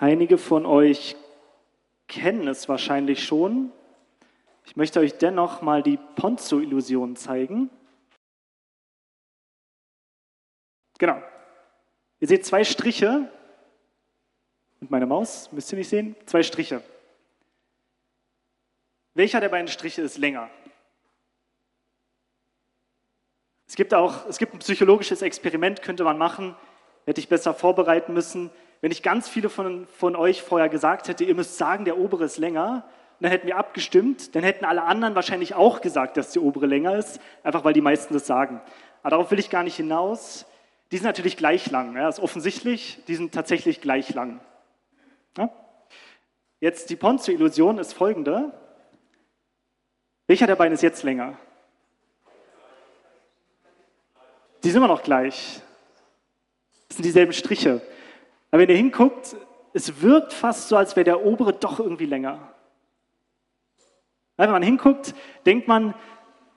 Einige von euch kennen es wahrscheinlich schon. Ich möchte euch dennoch mal die Ponzo-Illusion zeigen. Genau. Ihr seht zwei Striche. Mit meiner Maus, müsst ihr nicht sehen, zwei Striche. Welcher der beiden Striche ist länger? Es gibt auch, es gibt ein psychologisches Experiment, könnte man machen, hätte ich besser vorbereiten müssen. Wenn ich ganz viele von, von euch vorher gesagt hätte, ihr müsst sagen, der obere ist länger, dann hätten wir abgestimmt, dann hätten alle anderen wahrscheinlich auch gesagt, dass der obere länger ist, einfach weil die meisten das sagen. Aber darauf will ich gar nicht hinaus. Die sind natürlich gleich lang, ja, ist offensichtlich, die sind tatsächlich gleich lang. Ja? Jetzt die Ponzo-Illusion ist folgende. Welcher der beiden ist jetzt länger? Die sind immer noch gleich. Das sind dieselben Striche. Aber wenn ihr hinguckt, es wirkt fast so, als wäre der obere doch irgendwie länger. Wenn man hinguckt, denkt man,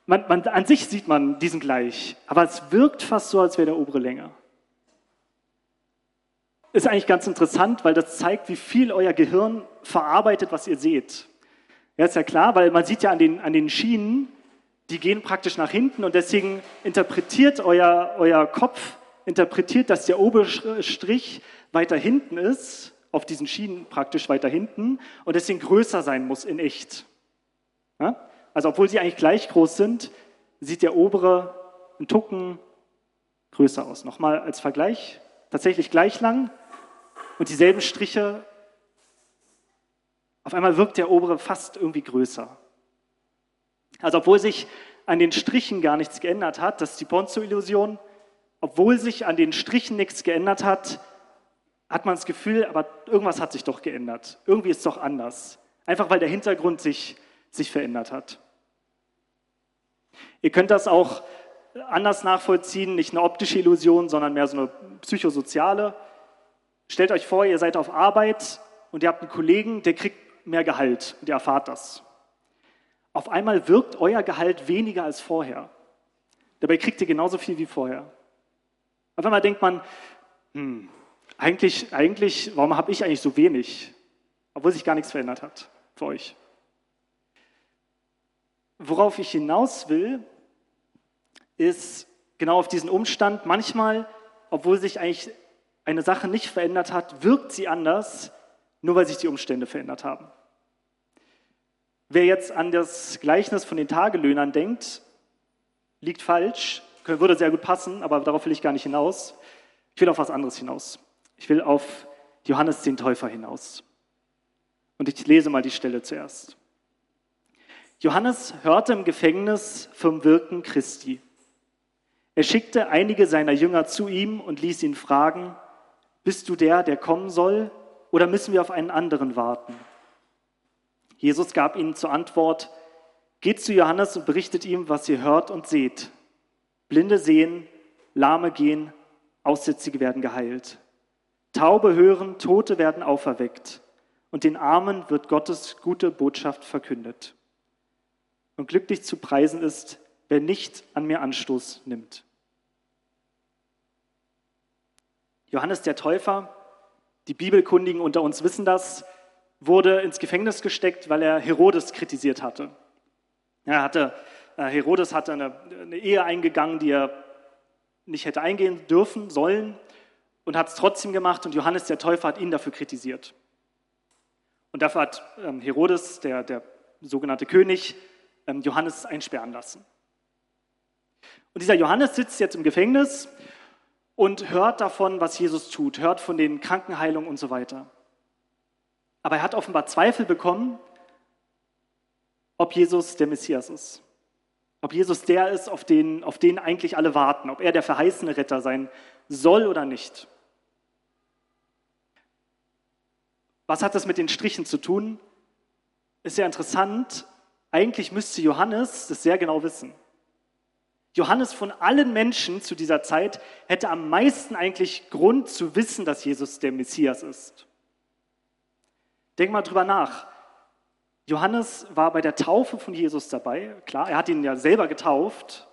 man, man, an sich sieht man diesen gleich, aber es wirkt fast so, als wäre der obere länger. Ist eigentlich ganz interessant, weil das zeigt, wie viel euer Gehirn verarbeitet, was ihr seht. Ja, ist ja klar, weil man sieht ja an den, an den Schienen, die gehen praktisch nach hinten und deswegen interpretiert euer, euer Kopf, interpretiert, dass der obere Strich weiter hinten ist, auf diesen Schienen praktisch weiter hinten und deswegen größer sein muss in echt. Ja? Also obwohl sie eigentlich gleich groß sind, sieht der obere ein Tucken größer aus. Nochmal als Vergleich, tatsächlich gleich lang und dieselben Striche. Auf einmal wirkt der obere fast irgendwie größer. Also obwohl sich an den Strichen gar nichts geändert hat, das ist die Ponzo-Illusion, obwohl sich an den Strichen nichts geändert hat, hat man das Gefühl, aber irgendwas hat sich doch geändert. Irgendwie ist es doch anders. Einfach weil der Hintergrund sich, sich verändert hat. Ihr könnt das auch anders nachvollziehen, nicht eine optische Illusion, sondern mehr so eine psychosoziale. Stellt euch vor, ihr seid auf Arbeit und ihr habt einen Kollegen, der kriegt mehr Gehalt und ihr erfahrt das. Auf einmal wirkt euer Gehalt weniger als vorher. Dabei kriegt ihr genauso viel wie vorher. Auf einmal denkt man, hm, eigentlich, eigentlich, warum habe ich eigentlich so wenig? Obwohl sich gar nichts verändert hat für euch. Worauf ich hinaus will, ist genau auf diesen Umstand, manchmal, obwohl sich eigentlich eine Sache nicht verändert hat, wirkt sie anders, nur weil sich die Umstände verändert haben. Wer jetzt an das Gleichnis von den Tagelöhnern denkt, liegt falsch, würde sehr gut passen, aber darauf will ich gar nicht hinaus. Ich will auf was anderes hinaus. Ich will auf Johannes den Täufer hinaus. Und ich lese mal die Stelle zuerst. Johannes hörte im Gefängnis vom Wirken Christi. Er schickte einige seiner Jünger zu ihm und ließ ihn fragen, bist du der, der kommen soll, oder müssen wir auf einen anderen warten? Jesus gab ihnen zur Antwort, geht zu Johannes und berichtet ihm, was ihr hört und seht. Blinde sehen, Lahme gehen, Aussätzige werden geheilt. Taube hören, Tote werden auferweckt und den Armen wird Gottes gute Botschaft verkündet. Und glücklich zu preisen ist, wer nicht an mir Anstoß nimmt. Johannes der Täufer, die Bibelkundigen unter uns wissen das, wurde ins Gefängnis gesteckt, weil er Herodes kritisiert hatte. Er hatte äh, Herodes hatte eine, eine Ehe eingegangen, die er nicht hätte eingehen dürfen, sollen und hat es trotzdem gemacht und Johannes der Täufer hat ihn dafür kritisiert. Und dafür hat ähm, Herodes, der, der sogenannte König, ähm, Johannes einsperren lassen. Und dieser Johannes sitzt jetzt im Gefängnis und hört davon, was Jesus tut, hört von den Krankenheilungen und so weiter. Aber er hat offenbar Zweifel bekommen, ob Jesus der Messias ist. Ob Jesus der ist, auf den, auf den eigentlich alle warten, ob er der verheißene Retter sein soll oder nicht. Was hat das mit den Strichen zu tun? Ist ja interessant. Eigentlich müsste Johannes das sehr genau wissen. Johannes von allen Menschen zu dieser Zeit hätte am meisten eigentlich Grund zu wissen, dass Jesus der Messias ist. Denk mal drüber nach. Johannes war bei der Taufe von Jesus dabei. Klar, er hat ihn ja selber getauft.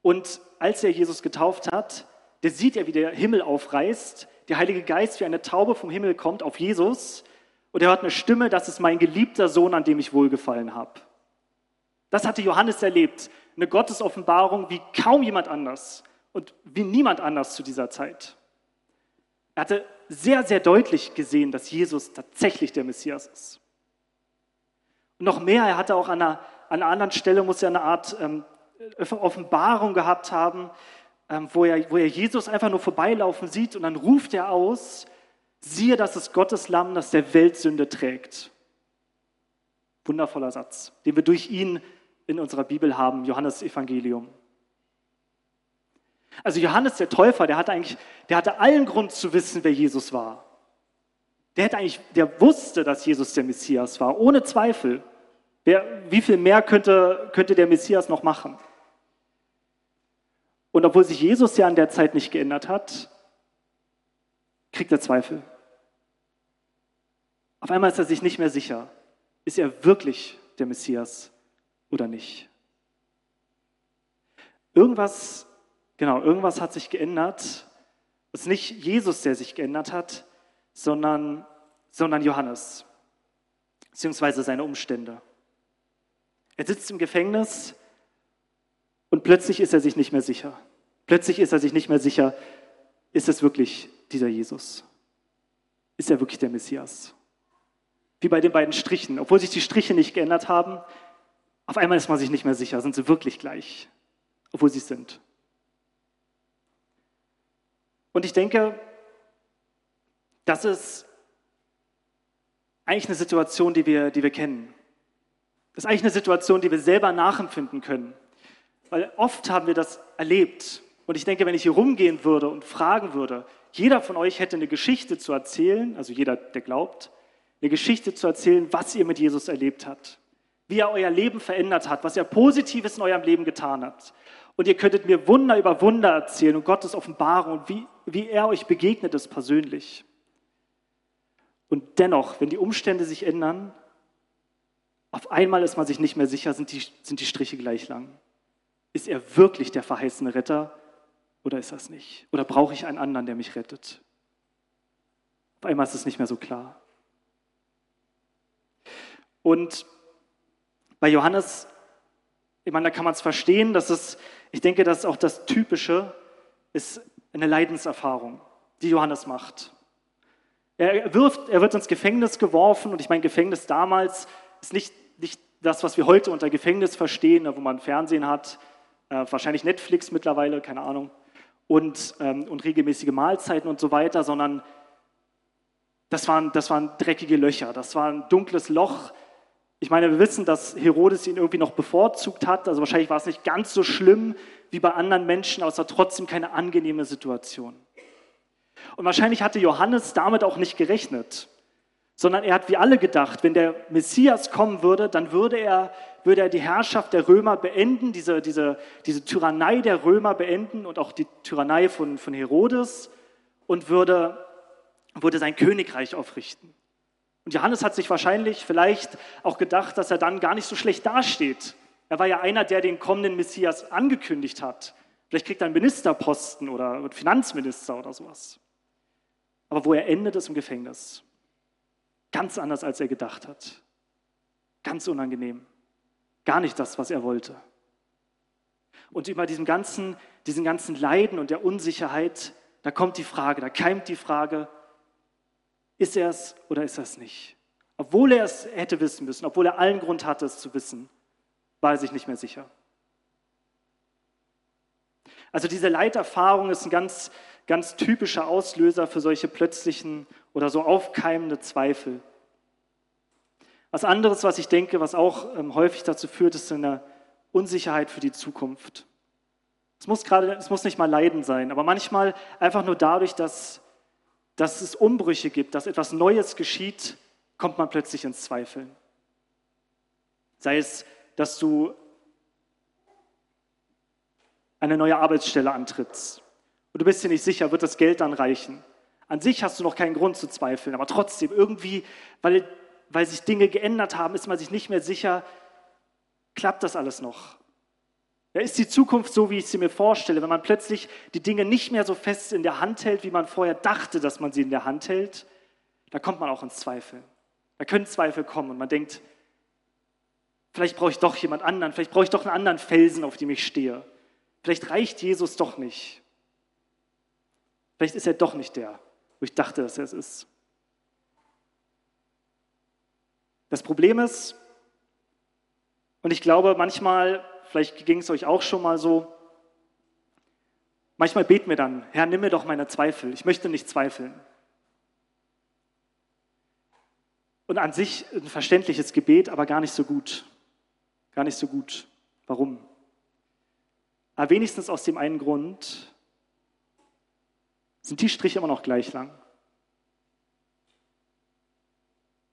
Und als er Jesus getauft hat, der sieht ja, wie der Himmel aufreißt, der Heilige Geist wie eine Taube vom Himmel kommt auf Jesus und er hört eine Stimme, das ist mein geliebter Sohn, an dem ich wohlgefallen habe. Das hatte Johannes erlebt, eine Gottesoffenbarung wie kaum jemand anders und wie niemand anders zu dieser Zeit. Er hatte sehr, sehr deutlich gesehen, dass Jesus tatsächlich der Messias ist. Und noch mehr, er hatte auch an einer, an einer anderen Stelle, muss er eine Art ähm, Offenbarung gehabt haben, wo, er, wo er Jesus einfach nur vorbeilaufen sieht und dann ruft er aus, siehe, das ist Gottes Lamm, das der Weltsünde trägt. Wundervoller Satz, den wir durch ihn in unserer Bibel haben, Johannes Evangelium. Also Johannes der Täufer, der hatte eigentlich, der hatte allen Grund zu wissen, wer Jesus war. Der hätte eigentlich, der wusste, dass Jesus der Messias war, ohne Zweifel. Wer, wie viel mehr könnte, könnte der Messias noch machen? Und obwohl sich Jesus ja an der Zeit nicht geändert hat, kriegt er Zweifel. Auf einmal ist er sich nicht mehr sicher. Ist er wirklich der Messias oder nicht? Irgendwas, genau, irgendwas hat sich geändert. Es ist nicht Jesus, der sich geändert hat, sondern, sondern Johannes, beziehungsweise seine Umstände. Er sitzt im Gefängnis und plötzlich ist er sich nicht mehr sicher. Plötzlich ist er sich nicht mehr sicher, ist es wirklich dieser Jesus? Ist er wirklich der Messias? Wie bei den beiden Strichen. Obwohl sich die Striche nicht geändert haben, auf einmal ist man sich nicht mehr sicher, sind sie wirklich gleich, obwohl sie es sind. Und ich denke, das ist eigentlich eine Situation, die wir, die wir kennen. Das ist eigentlich eine Situation, die wir selber nachempfinden können. Weil oft haben wir das erlebt. Und ich denke, wenn ich hier rumgehen würde und fragen würde, jeder von euch hätte eine Geschichte zu erzählen, also jeder, der glaubt, eine Geschichte zu erzählen, was ihr mit Jesus erlebt habt, wie er euer Leben verändert hat, was er Positives in eurem Leben getan hat. Und ihr könntet mir Wunder über Wunder erzählen und Gottes Offenbarung und wie, wie er euch begegnet ist persönlich. Und dennoch, wenn die Umstände sich ändern, auf einmal ist man sich nicht mehr sicher, sind die, sind die Striche gleich lang. Ist er wirklich der verheißene Retter oder ist das nicht? Oder brauche ich einen anderen, der mich rettet? Auf einmal ist es nicht mehr so klar. Und bei Johannes, ich meine, da kann man es verstehen, dass es, ich denke, dass auch das Typische ist eine Leidenserfahrung, die Johannes macht. Er, wirft, er wird ins Gefängnis geworfen und ich meine, Gefängnis damals ist nicht, nicht das, was wir heute unter Gefängnis verstehen, wo man Fernsehen hat, äh, wahrscheinlich Netflix mittlerweile, keine Ahnung, und, ähm, und regelmäßige Mahlzeiten und so weiter, sondern das waren, das waren dreckige Löcher, das war ein dunkles Loch. Ich meine, wir wissen, dass Herodes ihn irgendwie noch bevorzugt hat, also wahrscheinlich war es nicht ganz so schlimm wie bei anderen Menschen, aber es war trotzdem keine angenehme Situation. Und wahrscheinlich hatte Johannes damit auch nicht gerechnet sondern er hat wie alle gedacht, wenn der Messias kommen würde, dann würde er, würde er die Herrschaft der Römer beenden, diese, diese, diese Tyrannei der Römer beenden und auch die Tyrannei von, von Herodes und würde, würde sein Königreich aufrichten. Und Johannes hat sich wahrscheinlich vielleicht auch gedacht, dass er dann gar nicht so schlecht dasteht. Er war ja einer, der den kommenden Messias angekündigt hat. Vielleicht kriegt er einen Ministerposten oder Finanzminister oder sowas. Aber wo er endet, ist im Gefängnis. Ganz anders, als er gedacht hat. Ganz unangenehm. Gar nicht das, was er wollte. Und über diesem ganzen, diesen ganzen Leiden und der Unsicherheit, da kommt die Frage, da keimt die Frage, ist er es oder ist er es nicht? Obwohl er es hätte wissen müssen, obwohl er allen Grund hatte, es zu wissen, war er sich nicht mehr sicher. Also diese Leiterfahrung ist ein ganz, ganz typischer Auslöser für solche plötzlichen oder so aufkeimende Zweifel. Was anderes, was ich denke, was auch ähm, häufig dazu führt, ist eine Unsicherheit für die Zukunft. Es muss gerade, es muss nicht mal Leiden sein, aber manchmal einfach nur dadurch, dass, dass es Umbrüche gibt, dass etwas Neues geschieht, kommt man plötzlich ins Zweifeln. Sei es, dass du eine neue Arbeitsstelle antrittst und du bist dir nicht sicher, wird das Geld dann reichen? An sich hast du noch keinen Grund zu zweifeln, aber trotzdem irgendwie, weil, weil sich Dinge geändert haben, ist man sich nicht mehr sicher, klappt das alles noch? Ja, ist die Zukunft so, wie ich sie mir vorstelle, wenn man plötzlich die Dinge nicht mehr so fest in der Hand hält, wie man vorher dachte, dass man sie in der Hand hält, da kommt man auch ins Zweifel. Da können Zweifel kommen und man denkt, vielleicht brauche ich doch jemand anderen, vielleicht brauche ich doch einen anderen Felsen, auf dem ich stehe. Vielleicht reicht Jesus doch nicht. Vielleicht ist er doch nicht der, wo ich dachte, dass er es ist. Das Problem ist, und ich glaube, manchmal, vielleicht ging es euch auch schon mal so, manchmal beten wir dann, Herr, nimm mir doch meine Zweifel. Ich möchte nicht zweifeln. Und an sich ein verständliches Gebet, aber gar nicht so gut. Gar nicht so gut. Warum? Aber wenigstens aus dem einen Grund sind die Striche immer noch gleich lang.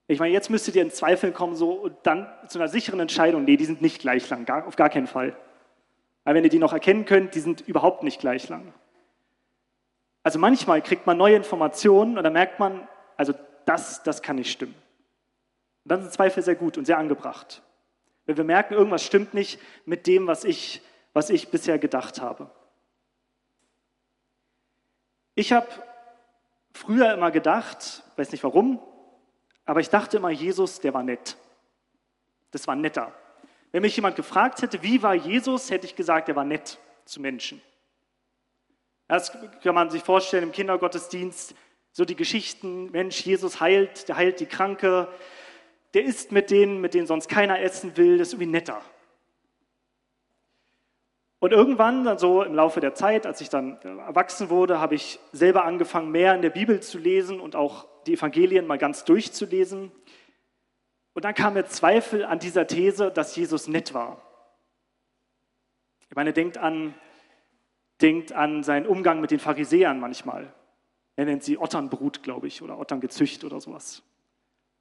Ich meine, jetzt müsstet ihr in Zweifeln kommen so, und dann zu einer sicheren Entscheidung. Nee, die sind nicht gleich lang, gar, auf gar keinen Fall. Weil wenn ihr die noch erkennen könnt, die sind überhaupt nicht gleich lang. Also manchmal kriegt man neue Informationen und dann merkt man, also das, das kann nicht stimmen. Und dann sind Zweifel sehr gut und sehr angebracht. Wenn wir merken, irgendwas stimmt nicht mit dem, was ich, was ich bisher gedacht habe. Ich habe früher immer gedacht, weiß nicht warum, aber ich dachte immer, Jesus, der war nett. Das war netter. Wenn mich jemand gefragt hätte, wie war Jesus, hätte ich gesagt, er war nett zu Menschen. Das kann man sich vorstellen im Kindergottesdienst, so die Geschichten, Mensch, Jesus heilt, der heilt die Kranke, der isst mit denen, mit denen sonst keiner essen will, das ist irgendwie netter. Und irgendwann, dann so im Laufe der Zeit, als ich dann erwachsen wurde, habe ich selber angefangen, mehr in der Bibel zu lesen und auch die Evangelien mal ganz durchzulesen. Und dann kam mir Zweifel an dieser These, dass Jesus nett war. Ich meine, denkt an, denkt an seinen Umgang mit den Pharisäern manchmal. Er nennt sie Otternbrut, glaube ich, oder Otterngezücht oder sowas.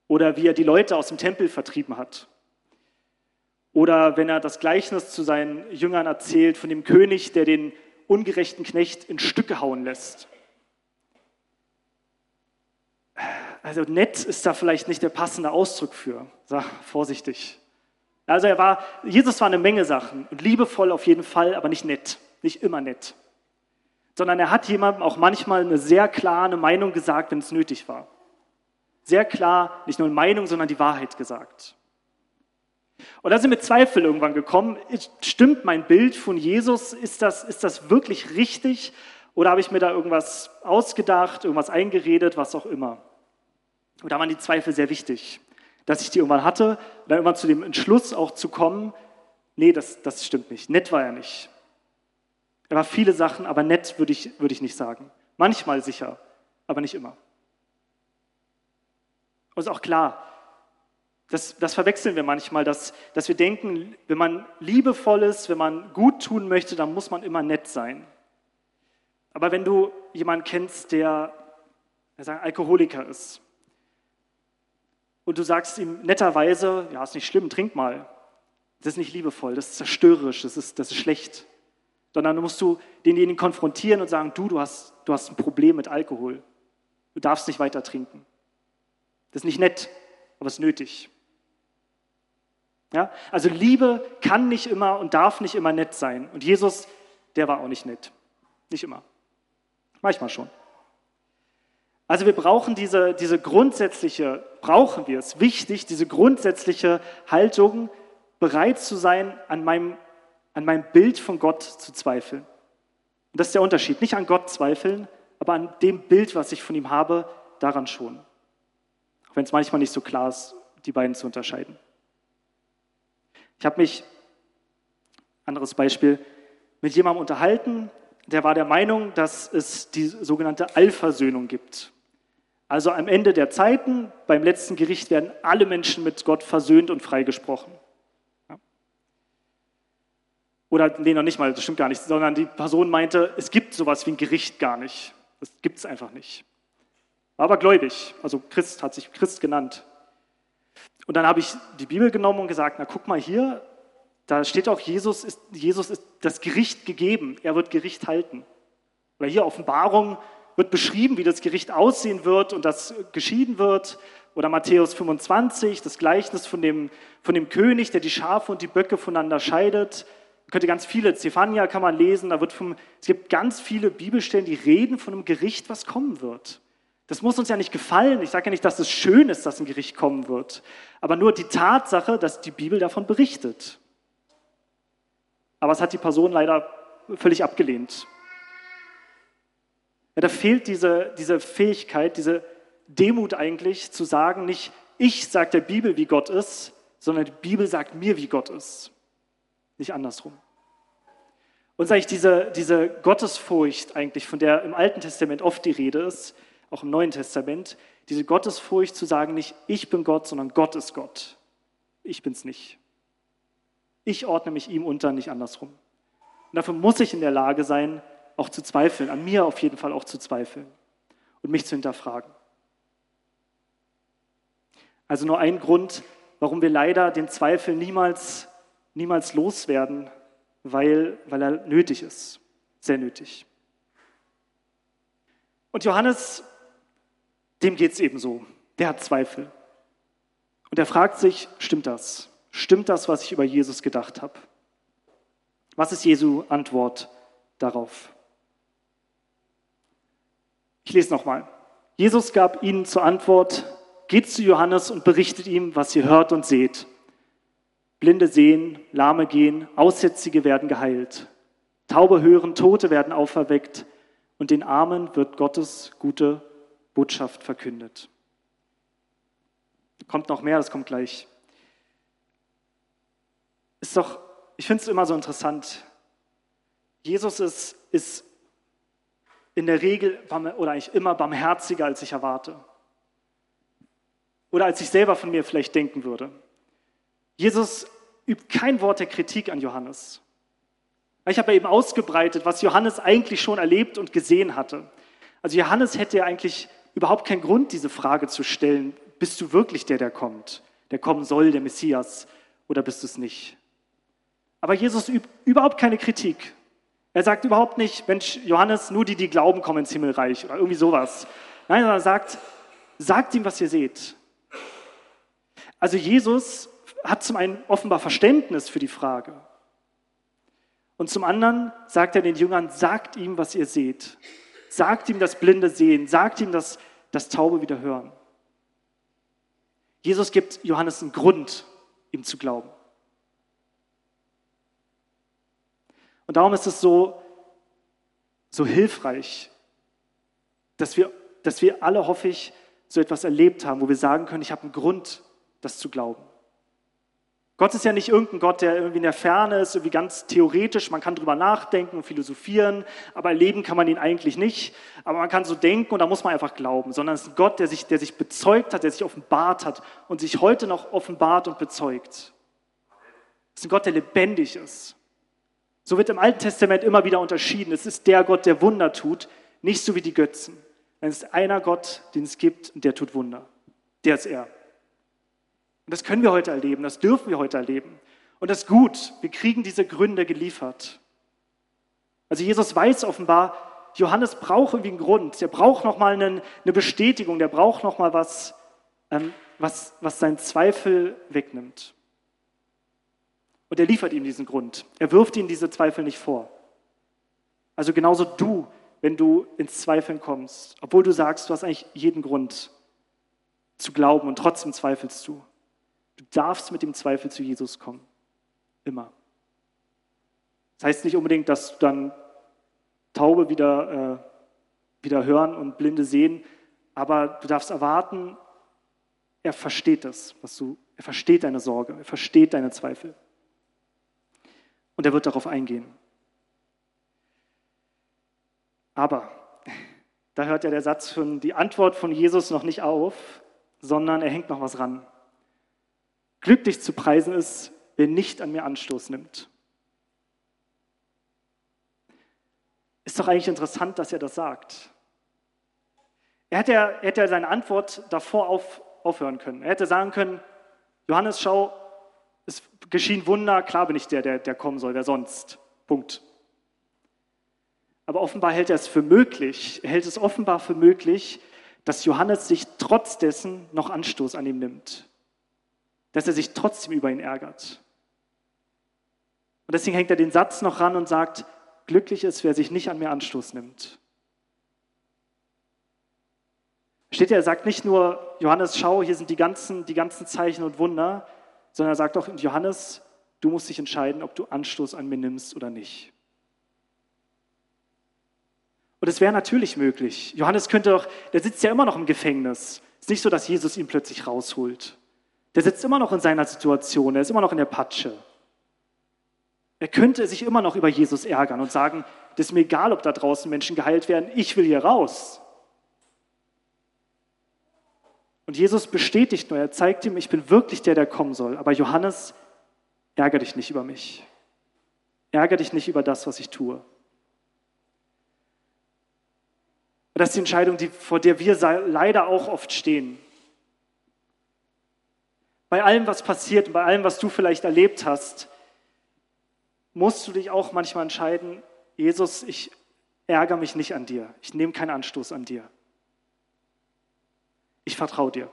Oder wie er die Leute aus dem Tempel vertrieben hat. Oder wenn er das Gleichnis zu seinen Jüngern erzählt von dem König, der den ungerechten Knecht in Stücke hauen lässt. Also nett ist da vielleicht nicht der passende Ausdruck für. Sag vorsichtig. Also er war, Jesus war eine Menge Sachen und liebevoll auf jeden Fall, aber nicht nett, nicht immer nett. Sondern er hat jemandem auch manchmal eine sehr klare Meinung gesagt, wenn es nötig war. Sehr klar, nicht nur eine Meinung, sondern die Wahrheit gesagt. Und da sind mir Zweifel irgendwann gekommen. Stimmt mein Bild von Jesus? Ist das, ist das wirklich richtig? Oder habe ich mir da irgendwas ausgedacht, irgendwas eingeredet, was auch immer? Und da waren die Zweifel sehr wichtig, dass ich die irgendwann hatte und dann irgendwann zu dem Entschluss auch zu kommen, nee, das, das stimmt nicht. Nett war er nicht. Er war viele Sachen, aber nett würde ich, würde ich nicht sagen. Manchmal sicher, aber nicht immer. Und ist auch klar, das, das verwechseln wir manchmal, dass, dass wir denken, wenn man liebevoll ist, wenn man gut tun möchte, dann muss man immer nett sein. Aber wenn du jemanden kennst, der sagen, Alkoholiker ist und du sagst ihm netterweise, ja, ist nicht schlimm, trink mal, das ist nicht liebevoll, das ist zerstörerisch, das ist, das ist schlecht. Sondern musst du denjenigen konfrontieren und sagen, du, du hast, du hast ein Problem mit Alkohol. Du darfst nicht weiter trinken. Das ist nicht nett, aber es ist nötig. Ja? Also Liebe kann nicht immer und darf nicht immer nett sein. Und Jesus, der war auch nicht nett. Nicht immer. Manchmal schon. Also wir brauchen diese, diese grundsätzliche, brauchen wir es, wichtig, diese grundsätzliche Haltung, bereit zu sein, an meinem, an meinem Bild von Gott zu zweifeln. Und das ist der Unterschied. Nicht an Gott zweifeln, aber an dem Bild, was ich von ihm habe, daran schon. Auch wenn es manchmal nicht so klar ist, die beiden zu unterscheiden. Ich habe mich, anderes Beispiel, mit jemandem unterhalten, der war der Meinung, dass es die sogenannte Allversöhnung gibt. Also am Ende der Zeiten, beim letzten Gericht werden alle Menschen mit Gott versöhnt und freigesprochen. Oder, nee, noch nicht mal, das stimmt gar nicht, sondern die Person meinte, es gibt sowas wie ein Gericht gar nicht. Das gibt es einfach nicht. War aber gläubig, also Christ, hat sich Christ genannt. Und dann habe ich die Bibel genommen und gesagt, na guck mal hier, da steht auch, Jesus ist, Jesus ist das Gericht gegeben, er wird Gericht halten. Oder hier Offenbarung wird beschrieben, wie das Gericht aussehen wird und das geschieden wird. Oder Matthäus 25, das Gleichnis von dem, von dem König, der die Schafe und die Böcke voneinander scheidet. Man könnte ganz viele, Zephania kann man lesen, da wird vom, es gibt ganz viele Bibelstellen, die reden von einem Gericht, was kommen wird. Das muss uns ja nicht gefallen. Ich sage ja nicht, dass es schön ist, dass ein Gericht kommen wird. Aber nur die Tatsache, dass die Bibel davon berichtet. Aber es hat die Person leider völlig abgelehnt. Ja, da fehlt diese, diese Fähigkeit, diese Demut eigentlich, zu sagen, nicht ich sage der Bibel, wie Gott ist, sondern die Bibel sagt mir, wie Gott ist. Nicht andersrum. Und eigentlich diese, diese Gottesfurcht eigentlich, von der im Alten Testament oft die Rede ist, auch im Neuen Testament, diese Gottesfurcht zu sagen, nicht ich bin Gott, sondern Gott ist Gott. Ich bin's nicht. Ich ordne mich ihm unter, nicht andersrum. Und dafür muss ich in der Lage sein, auch zu zweifeln, an mir auf jeden Fall auch zu zweifeln und mich zu hinterfragen. Also nur ein Grund, warum wir leider den Zweifel niemals, niemals loswerden, weil, weil er nötig ist, sehr nötig. Und Johannes, dem geht es eben so, der hat Zweifel. Und er fragt sich, stimmt das? Stimmt das, was ich über Jesus gedacht habe? Was ist Jesu Antwort darauf? Ich lese nochmal. Jesus gab ihnen zur Antwort, geht zu Johannes und berichtet ihm, was ihr hört und seht. Blinde sehen, Lahme gehen, Aussätzige werden geheilt. Taube hören, Tote werden auferweckt und den Armen wird Gottes gute Botschaft verkündet. Kommt noch mehr, das kommt gleich. Ist doch, ich finde es immer so interessant. Jesus ist, ist in der Regel oder eigentlich immer barmherziger, als ich erwarte. Oder als ich selber von mir vielleicht denken würde. Jesus übt kein Wort der Kritik an Johannes. Ich habe ja eben ausgebreitet, was Johannes eigentlich schon erlebt und gesehen hatte. Also Johannes hätte ja eigentlich überhaupt keinen Grund, diese Frage zu stellen, bist du wirklich der, der kommt, der kommen soll, der Messias, oder bist du es nicht? Aber Jesus übt überhaupt keine Kritik. Er sagt überhaupt nicht, Mensch, Johannes, nur die, die glauben, kommen ins Himmelreich oder irgendwie sowas. Nein, sondern er sagt, sagt ihm, was ihr seht. Also Jesus hat zum einen offenbar Verständnis für die Frage. Und zum anderen sagt er den Jüngern, sagt ihm, was ihr seht. Sagt ihm das Blinde sehen. Sagt ihm das, das Taube wieder hören. Jesus gibt Johannes einen Grund, ihm zu glauben. Und darum ist es so, so hilfreich, dass wir, dass wir alle, hoffe ich, so etwas erlebt haben, wo wir sagen können, ich habe einen Grund, das zu glauben. Gott ist ja nicht irgendein Gott, der irgendwie in der Ferne ist, irgendwie ganz theoretisch, man kann drüber nachdenken und philosophieren, aber erleben kann man ihn eigentlich nicht. Aber man kann so denken und da muss man einfach glauben, sondern es ist ein Gott, der sich, der sich bezeugt hat, der sich offenbart hat und sich heute noch offenbart und bezeugt. Es ist ein Gott, der lebendig ist. So wird im Alten Testament immer wieder unterschieden. Es ist der Gott, der Wunder tut, nicht so wie die Götzen. Es ist einer Gott, den es gibt und der tut Wunder. Der ist er. Und das können wir heute erleben, das dürfen wir heute erleben. Und das ist gut, wir kriegen diese Gründe geliefert. Also Jesus weiß offenbar, Johannes braucht irgendwie einen Grund, der braucht nochmal eine, Bestätigung, der braucht nochmal was, ähm, was, was seinen Zweifel wegnimmt. Und er liefert ihm diesen Grund. Er wirft ihm diese Zweifel nicht vor. Also genauso du, wenn du ins Zweifeln kommst, obwohl du sagst, du hast eigentlich jeden Grund zu glauben und trotzdem zweifelst du. Du darfst mit dem Zweifel zu Jesus kommen. Immer. Das heißt nicht unbedingt, dass du dann Taube wieder, äh, wieder hören und Blinde sehen, aber du darfst erwarten, er versteht das, was du, er versteht deine Sorge, er versteht deine Zweifel. Und er wird darauf eingehen. Aber da hört ja der Satz von die Antwort von Jesus noch nicht auf, sondern er hängt noch was ran. Glücklich zu preisen ist, wer nicht an mir Anstoß nimmt. Ist doch eigentlich interessant, dass er das sagt. Er hätte er hätte seine Antwort davor auf, aufhören können. Er hätte sagen können, Johannes, schau, es geschehen Wunder, klar bin ich der, der, der kommen soll, wer sonst? Punkt. Aber offenbar hält er es für möglich, er hält es offenbar für möglich, dass Johannes sich trotz dessen noch Anstoß an ihm nimmt. Dass er sich trotzdem über ihn ärgert. Und deswegen hängt er den Satz noch ran und sagt, glücklich ist, wer sich nicht an mir Anstoß nimmt. Steht ja, er sagt nicht nur, Johannes, schau, hier sind die ganzen, die ganzen Zeichen und Wunder, sondern er sagt auch, Johannes, du musst dich entscheiden, ob du Anstoß an mir nimmst oder nicht. Und es wäre natürlich möglich. Johannes könnte doch, der sitzt ja immer noch im Gefängnis. Es ist nicht so, dass Jesus ihn plötzlich rausholt. Der sitzt immer noch in seiner Situation, er ist immer noch in der Patsche. Er könnte sich immer noch über Jesus ärgern und sagen, das ist mir egal, ob da draußen Menschen geheilt werden, ich will hier raus. Und Jesus bestätigt nur, er zeigt ihm, ich bin wirklich der, der kommen soll. Aber Johannes, ärgere dich nicht über mich. Ärgere dich nicht über das, was ich tue. Das ist die Entscheidung, die, vor der wir leider auch oft stehen. Bei allem, was passiert bei allem, was du vielleicht erlebt hast, musst du dich auch manchmal entscheiden, Jesus, ich ärgere mich nicht an dir. Ich nehme keinen Anstoß an dir. Ich vertraue dir.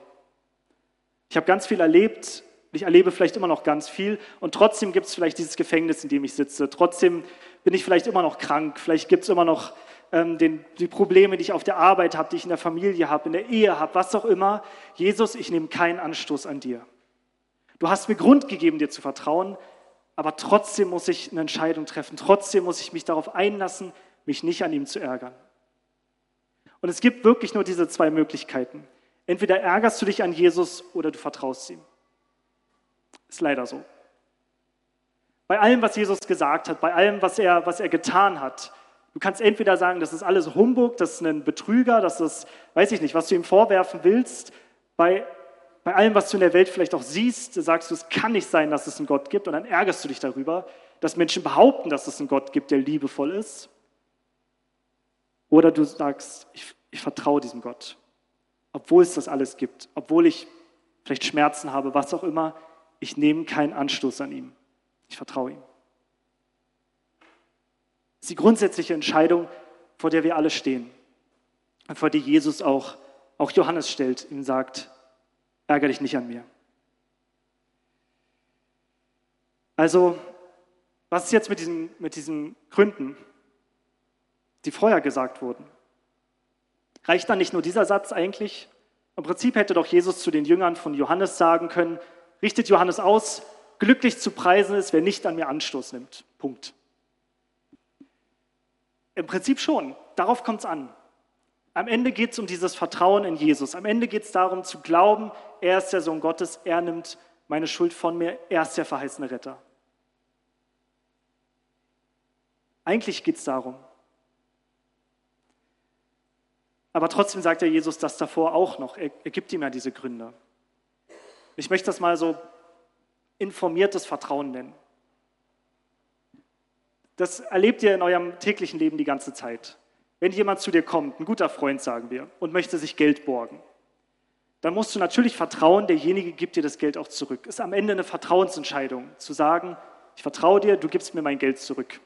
Ich habe ganz viel erlebt, ich erlebe vielleicht immer noch ganz viel und trotzdem gibt es vielleicht dieses Gefängnis, in dem ich sitze. Trotzdem bin ich vielleicht immer noch krank. Vielleicht gibt es immer noch ähm, den, die Probleme, die ich auf der Arbeit habe, die ich in der Familie habe, in der Ehe habe, was auch immer. Jesus, ich nehme keinen Anstoß an dir. Du hast mir Grund gegeben, dir zu vertrauen, aber trotzdem muss ich eine Entscheidung treffen. Trotzdem muss ich mich darauf einlassen, mich nicht an ihm zu ärgern. Und es gibt wirklich nur diese zwei Möglichkeiten. Entweder ärgerst du dich an Jesus oder du vertraust ihm. Ist leider so. Bei allem, was Jesus gesagt hat, bei allem, was er, was er getan hat, du kannst entweder sagen, das ist alles Humbug, das ist ein Betrüger, das ist, weiß ich nicht, was du ihm vorwerfen willst. Bei bei allem, was du in der Welt vielleicht auch siehst, sagst du, es kann nicht sein, dass es einen Gott gibt und dann ärgerst du dich darüber, dass Menschen behaupten, dass es einen Gott gibt, der liebevoll ist. Oder du sagst, ich, ich vertraue diesem Gott, obwohl es das alles gibt, obwohl ich vielleicht Schmerzen habe, was auch immer, ich nehme keinen Anstoß an ihm. Ich vertraue ihm. Das ist die grundsätzliche Entscheidung, vor der wir alle stehen und vor die Jesus auch, auch Johannes stellt, ihm sagt, ärgere dich nicht an mir. Also, was ist jetzt mit diesen, mit diesen Gründen, die vorher gesagt wurden? Reicht dann nicht nur dieser Satz eigentlich? Im Prinzip hätte doch Jesus zu den Jüngern von Johannes sagen können, richtet Johannes aus, glücklich zu preisen ist, wer nicht an mir Anstoß nimmt. Punkt. Im Prinzip schon. Darauf kommt es an. Am Ende geht es um dieses Vertrauen in Jesus. Am Ende geht es darum zu glauben, er ist der Sohn Gottes, er nimmt meine Schuld von mir, er ist der verheißene Retter. Eigentlich geht es darum. Aber trotzdem sagt ja Jesus das davor auch noch. Er, er gibt ihm ja diese Gründe. Ich möchte das mal so informiertes Vertrauen nennen. Das erlebt ihr in eurem täglichen Leben die ganze Zeit. Wenn jemand zu dir kommt, ein guter Freund, sagen wir, und möchte sich Geld borgen, dann musst du natürlich vertrauen, derjenige gibt dir das Geld auch zurück. Ist am Ende eine Vertrauensentscheidung, zu sagen, ich vertraue dir, du gibst mir mein Geld zurück.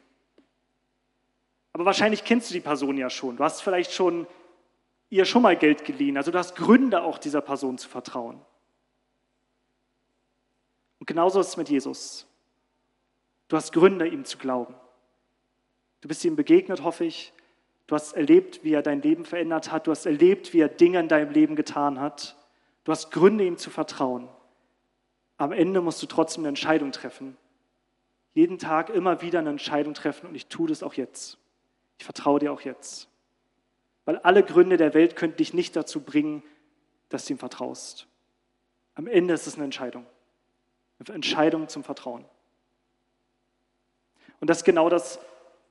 Aber wahrscheinlich kennst du die Person ja schon. Du hast vielleicht schon ihr schon mal Geld geliehen. Also du hast Gründe, auch dieser Person zu vertrauen. Und genauso ist es mit Jesus. Du hast Gründe, ihm zu glauben. Du bist ihm begegnet, hoffe ich. Du hast erlebt, wie er dein Leben verändert hat. Du hast erlebt, wie er Dinge in deinem Leben getan hat. Du hast Gründe, ihm zu vertrauen. Am Ende musst du trotzdem eine Entscheidung treffen. Jeden Tag immer wieder eine Entscheidung treffen und ich tue das auch jetzt. Ich vertraue dir auch jetzt. Weil alle Gründe der Welt könnten dich nicht dazu bringen, dass du ihm vertraust. Am Ende ist es eine Entscheidung. Eine Entscheidung zum Vertrauen. Und das ist genau das,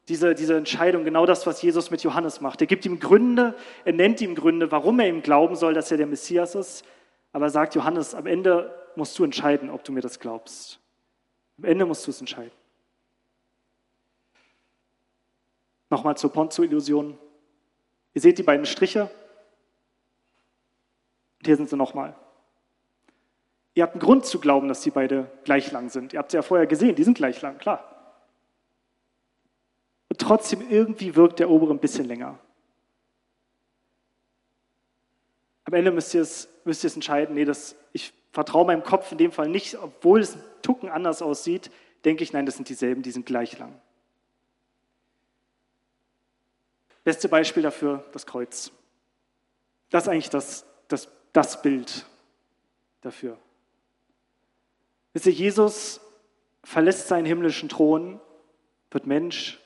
diese, diese Entscheidung, genau das, was Jesus mit Johannes macht. Er gibt ihm Gründe, er nennt ihm Gründe, warum er ihm glauben soll, dass er der Messias ist. Aber er sagt, Johannes, am Ende musst du entscheiden, ob du mir das glaubst. Am Ende musst du es entscheiden. Nochmal zur Ponzo-Illusion. Ihr seht die beiden Striche. Und hier sind sie nochmal. Ihr habt einen Grund zu glauben, dass die beide gleich lang sind. Ihr habt sie ja vorher gesehen, die sind gleich lang, klar. Und trotzdem irgendwie wirkt der obere ein bisschen länger. Am Ende müsst ihr es, müsst ihr es entscheiden, nee, das, ich vertraue meinem Kopf in dem Fall nicht, obwohl es ein Tucken anders aussieht. denke ich, nein, das sind dieselben, die sind gleich lang. Beste Beispiel dafür, das Kreuz. Das ist eigentlich das, das, das Bild dafür. Wisst ihr, Jesus verlässt seinen himmlischen Thron, wird Mensch,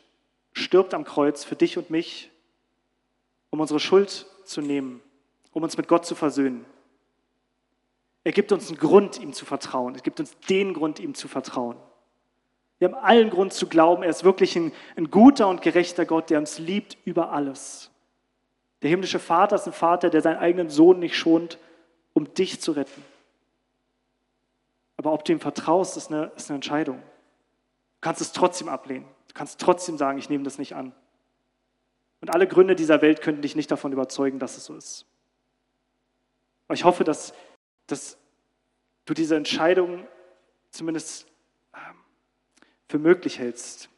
stirbt am Kreuz für dich und mich, um unsere Schuld zu nehmen, um uns mit Gott zu versöhnen. Er gibt uns einen Grund, ihm zu vertrauen. Er gibt uns den Grund, ihm zu vertrauen. Wir haben allen Grund zu glauben, er ist wirklich ein, ein guter und gerechter Gott, der uns liebt über alles. Der himmlische Vater ist ein Vater, der seinen eigenen Sohn nicht schont, um dich zu retten. Aber ob du ihm vertraust, ist eine, ist eine Entscheidung. Du kannst es trotzdem ablehnen. Du kannst trotzdem sagen, ich nehme das nicht an. Und alle Gründe dieser Welt könnten dich nicht davon überzeugen, dass es so ist. Aber ich hoffe, dass, dass du diese Entscheidung zumindest ähm, für möglich hältst,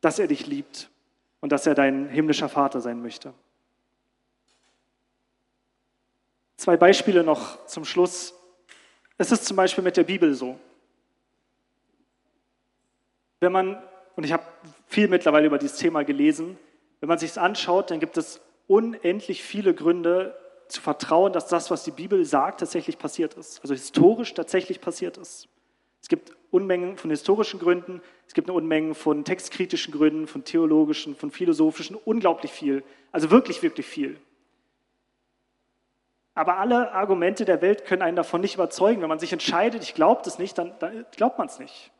dass er dich liebt und dass er dein himmlischer Vater sein möchte. Zwei Beispiele noch zum Schluss. Es ist zum Beispiel mit der Bibel so. Wenn man, und ich habe viel mittlerweile über dieses Thema gelesen, wenn man sich es anschaut, dann gibt es unendlich viele Gründe zu vertrauen, dass das, was die Bibel sagt, tatsächlich passiert ist. Also historisch tatsächlich passiert ist. Es gibt Unmengen von historischen Gründen, es gibt eine Unmenge von textkritischen Gründen, von theologischen, von philosophischen, unglaublich viel. Also wirklich, wirklich viel. Aber alle Argumente der Welt können einen davon nicht überzeugen. Wenn man sich entscheidet, ich glaube das nicht, dann, dann glaubt man es nicht.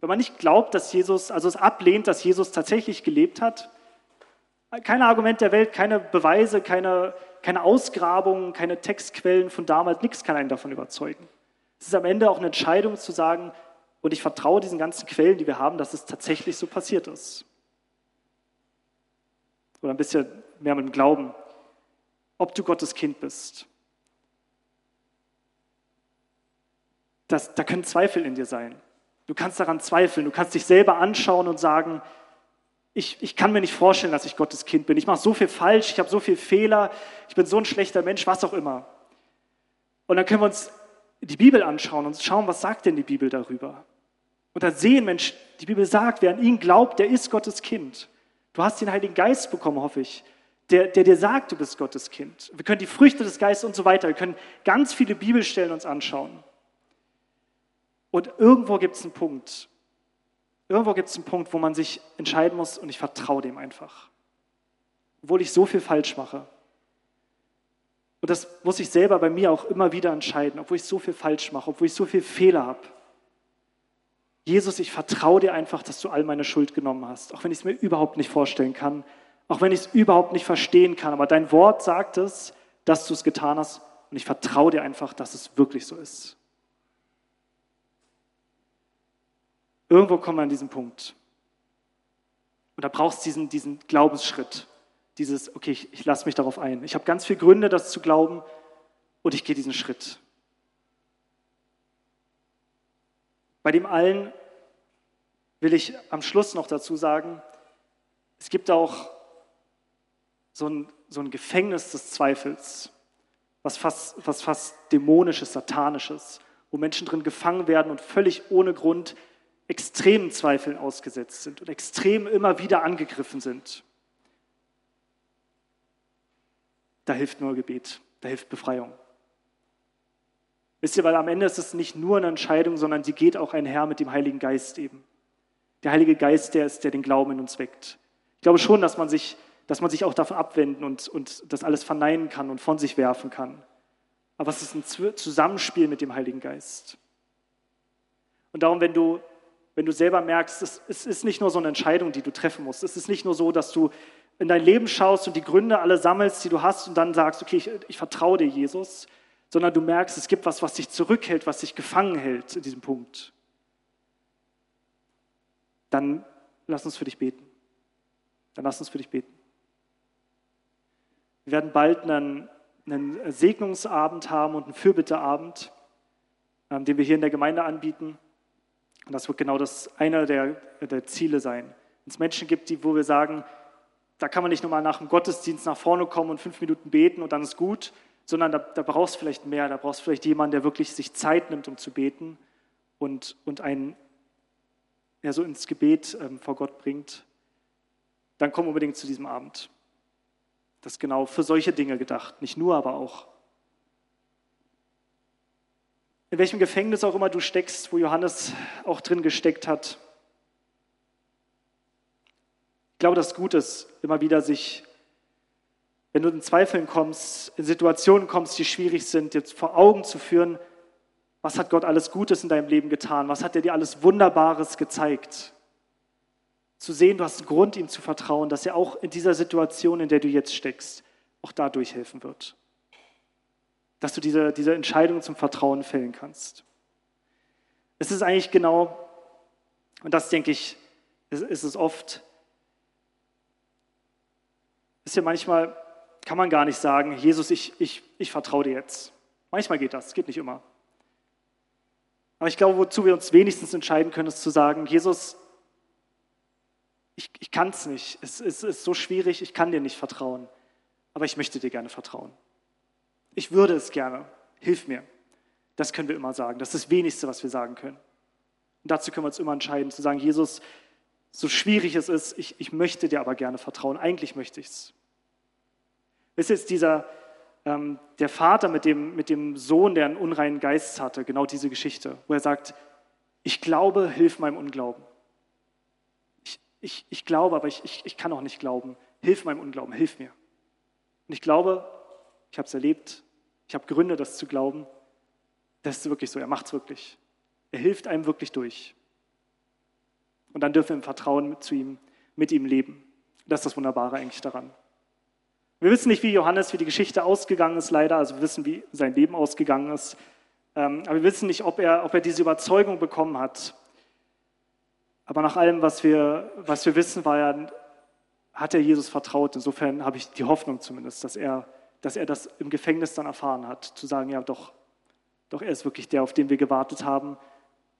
Wenn man nicht glaubt, dass Jesus, also es ablehnt, dass Jesus tatsächlich gelebt hat, keine Argumente der Welt, keine Beweise, keine, keine Ausgrabungen, keine Textquellen von damals, nichts kann einen davon überzeugen. Es ist am Ende auch eine Entscheidung zu sagen, und ich vertraue diesen ganzen Quellen, die wir haben, dass es tatsächlich so passiert ist. Oder ein bisschen mehr mit dem Glauben, ob du Gottes Kind bist. Das, da können Zweifel in dir sein. Du kannst daran zweifeln, du kannst dich selber anschauen und sagen, ich, ich kann mir nicht vorstellen, dass ich Gottes Kind bin. Ich mache so viel falsch, ich habe so viele Fehler, ich bin so ein schlechter Mensch, was auch immer. Und dann können wir uns die Bibel anschauen und schauen, was sagt denn die Bibel darüber? Und dann sehen, Mensch, die Bibel sagt, wer an ihn glaubt, der ist Gottes Kind. Du hast den Heiligen Geist bekommen, hoffe ich, der, der dir sagt, du bist Gottes Kind. Wir können die Früchte des Geistes und so weiter, wir können ganz viele Bibelstellen uns anschauen. Und irgendwo gibt es einen Punkt, irgendwo gibt es einen Punkt, wo man sich entscheiden muss und ich vertraue dem einfach. Obwohl ich so viel falsch mache. Und das muss ich selber bei mir auch immer wieder entscheiden, obwohl ich so viel falsch mache, obwohl ich so viel Fehler habe. Jesus, ich vertraue dir einfach, dass du all meine Schuld genommen hast, auch wenn ich es mir überhaupt nicht vorstellen kann, auch wenn ich es überhaupt nicht verstehen kann. Aber dein Wort sagt es, dass du es getan hast und ich vertraue dir einfach, dass es wirklich so ist. Irgendwo kommen wir an diesen Punkt. Und da brauchst du diesen, diesen Glaubensschritt dieses, okay, ich, ich lasse mich darauf ein. Ich habe ganz viele Gründe, das zu glauben und ich gehe diesen Schritt. Bei dem allen will ich am Schluss noch dazu sagen, es gibt auch so ein, so ein Gefängnis des Zweifels, was fast, was fast dämonisches, satanisches, wo Menschen drin gefangen werden und völlig ohne Grund extremen Zweifeln ausgesetzt sind und extrem immer wieder angegriffen sind. da hilft nur Gebet, da hilft Befreiung. Wisst ihr, weil am Ende ist es nicht nur eine Entscheidung, sondern sie geht auch einher mit dem Heiligen Geist eben. Der Heilige Geist, der ist, der den Glauben in uns weckt. Ich glaube schon, dass man sich, dass man sich auch davon abwenden und, und das alles verneinen kann und von sich werfen kann. Aber es ist ein Zusammenspiel mit dem Heiligen Geist. Und darum, wenn du, wenn du selber merkst, es, es ist nicht nur so eine Entscheidung, die du treffen musst. Es ist nicht nur so, dass du in dein Leben schaust und die Gründe alle sammelst, die du hast und dann sagst, okay, ich, ich vertraue dir, Jesus, sondern du merkst, es gibt was, was dich zurückhält, was dich gefangen hält in diesem Punkt. Dann lass uns für dich beten. Dann lass uns für dich beten. Wir werden bald einen, einen Segnungsabend haben und einen Fürbitteabend, ähm, den wir hier in der Gemeinde anbieten. Und das wird genau das einer der, der Ziele sein. Wenn es Menschen gibt, die, wo wir sagen, da kann man nicht nur mal nach dem Gottesdienst nach vorne kommen und fünf Minuten beten und dann ist gut, sondern da, da brauchst du vielleicht mehr. Da brauchst du vielleicht jemanden, der wirklich sich Zeit nimmt, um zu beten und, und einen ja, so ins Gebet ähm, vor Gott bringt, dann komm unbedingt zu diesem Abend. Das ist genau für solche Dinge gedacht, nicht nur, aber auch. In welchem Gefängnis auch immer du steckst, wo Johannes auch drin gesteckt hat. Ich glaube, dass es gut ist, immer wieder sich, wenn du in Zweifeln kommst, in Situationen kommst, die schwierig sind, jetzt vor Augen zu führen, was hat Gott alles Gutes in deinem Leben getan? Was hat er dir alles Wunderbares gezeigt? Zu sehen, du hast einen Grund, ihm zu vertrauen, dass er auch in dieser Situation, in der du jetzt steckst, auch dadurch helfen wird. Dass du diese, diese Entscheidung zum Vertrauen fällen kannst. Es ist eigentlich genau, und das denke ich, ist, ist es oft, ist ja manchmal, kann man gar nicht sagen, Jesus, ich, ich, ich vertraue dir jetzt. Manchmal geht das, geht nicht immer. Aber ich glaube, wozu wir uns wenigstens entscheiden können, ist zu sagen, Jesus, ich, ich kann es nicht. Es, es ist so schwierig, ich kann dir nicht vertrauen. Aber ich möchte dir gerne vertrauen. Ich würde es gerne. Hilf mir. Das können wir immer sagen. Das ist das Wenigste, was wir sagen können. Und dazu können wir uns immer entscheiden, zu sagen, Jesus, so schwierig es ist, ich, ich möchte dir aber gerne vertrauen. Eigentlich möchte ich es. Ist jetzt dieser, ähm, der Vater mit dem, mit dem Sohn, der einen unreinen Geist hatte, genau diese Geschichte, wo er sagt, ich glaube, hilf meinem Unglauben. Ich, ich, ich glaube, aber ich, ich, ich kann auch nicht glauben. Hilf meinem Unglauben, hilf mir. Und ich glaube, ich habe es erlebt, ich habe Gründe, das zu glauben. Das ist wirklich so, er macht es wirklich. Er hilft einem wirklich durch. Und dann dürfen wir im Vertrauen zu ihm, mit ihm leben. Das ist das Wunderbare eigentlich daran. Wir wissen nicht, wie Johannes, wie die Geschichte ausgegangen ist, leider. Also wir wissen, wie sein Leben ausgegangen ist. Ähm, aber wir wissen nicht, ob er, ob er diese Überzeugung bekommen hat. Aber nach allem, was wir, was wir wissen, war er, hat er Jesus vertraut. Insofern habe ich die Hoffnung zumindest, dass er, dass er das im Gefängnis dann erfahren hat. Zu sagen, ja doch, doch er ist wirklich der, auf den wir gewartet haben.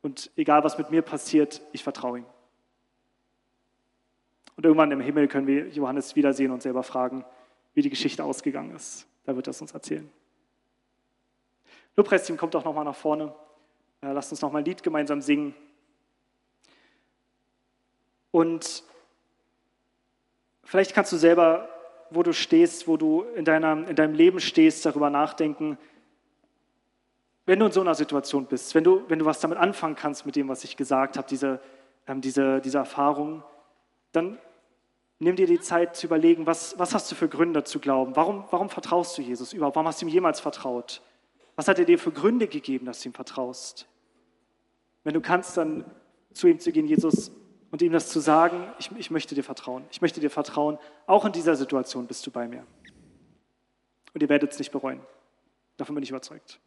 Und egal, was mit mir passiert, ich vertraue ihm. Und irgendwann im Himmel können wir Johannes wiedersehen und selber fragen, wie die Geschichte ausgegangen ist. Da wird das uns erzählen. Lobpreisteam kommt auch nochmal nach vorne. Äh, lasst uns nochmal ein Lied gemeinsam singen. Und vielleicht kannst du selber, wo du stehst, wo du in, deiner, in deinem Leben stehst, darüber nachdenken, wenn du in so einer Situation bist, wenn du, wenn du was damit anfangen kannst mit dem, was ich gesagt habe, diese, ähm, diese, diese Erfahrung, dann Nimm dir die Zeit zu überlegen, was, was hast du für Gründe zu glauben? Warum, warum vertraust du Jesus überhaupt? Warum hast du ihm jemals vertraut? Was hat er dir für Gründe gegeben, dass du ihm vertraust? Wenn du kannst, dann zu ihm zu gehen, Jesus, und ihm das zu sagen, ich, ich möchte dir vertrauen. Ich möchte dir vertrauen. Auch in dieser Situation bist du bei mir. Und ihr werdet es nicht bereuen. Davon bin ich überzeugt.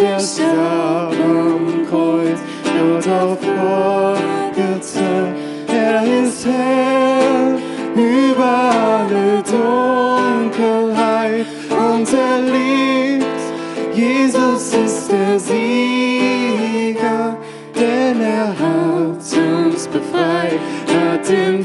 der starb am Kreuz, wird auf Gott. Er ist Herr über alle Dunkelheit und er lebt. Jesus ist der Sieger, denn er hat uns befreit, hat den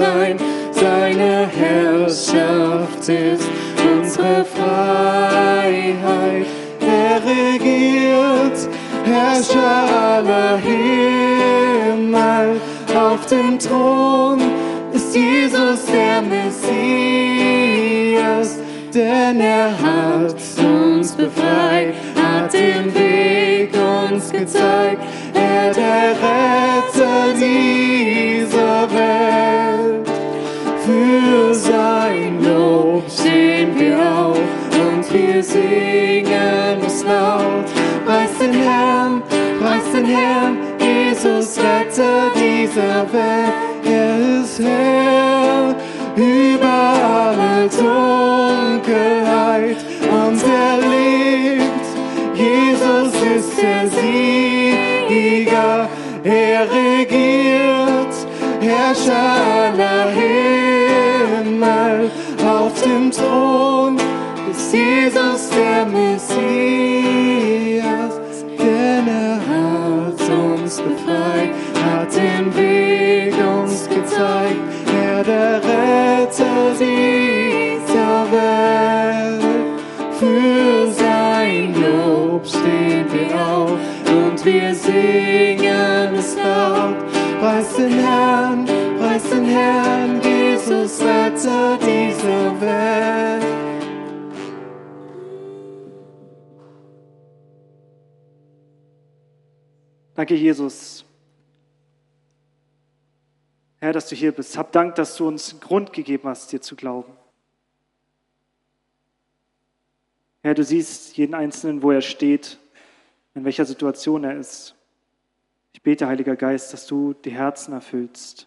sein. Seine Herrschaft ist unsere Freiheit. Er regiert, Herrscher aller Himmel. Auf dem Thron ist Jesus der Messias, denn er hat uns befreit, hat den Weg uns gezeigt. Er der Retter dieser wir singen es laut. Preis den Herrn, preis den Herrn, Jesus Retter dieser Welt. Er ist Herr über alle Dunkelheit und er lebt. Jesus ist der Sieger, er regiert, Herrscher aller Himmel. Auf dem Thron ist Jesus der Messias, denn er hat uns befreit, hat den Weg uns gezeigt, er der Retter dieser Welt. Für sein Lob stehen wir auf und wir singen Danke, Jesus. Herr, dass du hier bist. Hab Dank, dass du uns einen Grund gegeben hast, dir zu glauben. Herr, du siehst jeden Einzelnen, wo er steht, in welcher Situation er ist. Ich bete, Heiliger Geist, dass du die Herzen erfüllst,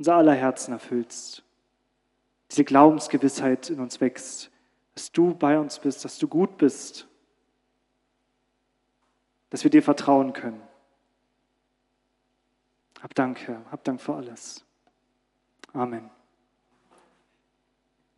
unser aller Herzen erfüllst. Diese Glaubensgewissheit in uns wächst, dass du bei uns bist, dass du gut bist, dass wir dir vertrauen können. Hab Dank, Herr. Hab Dank für alles. Amen.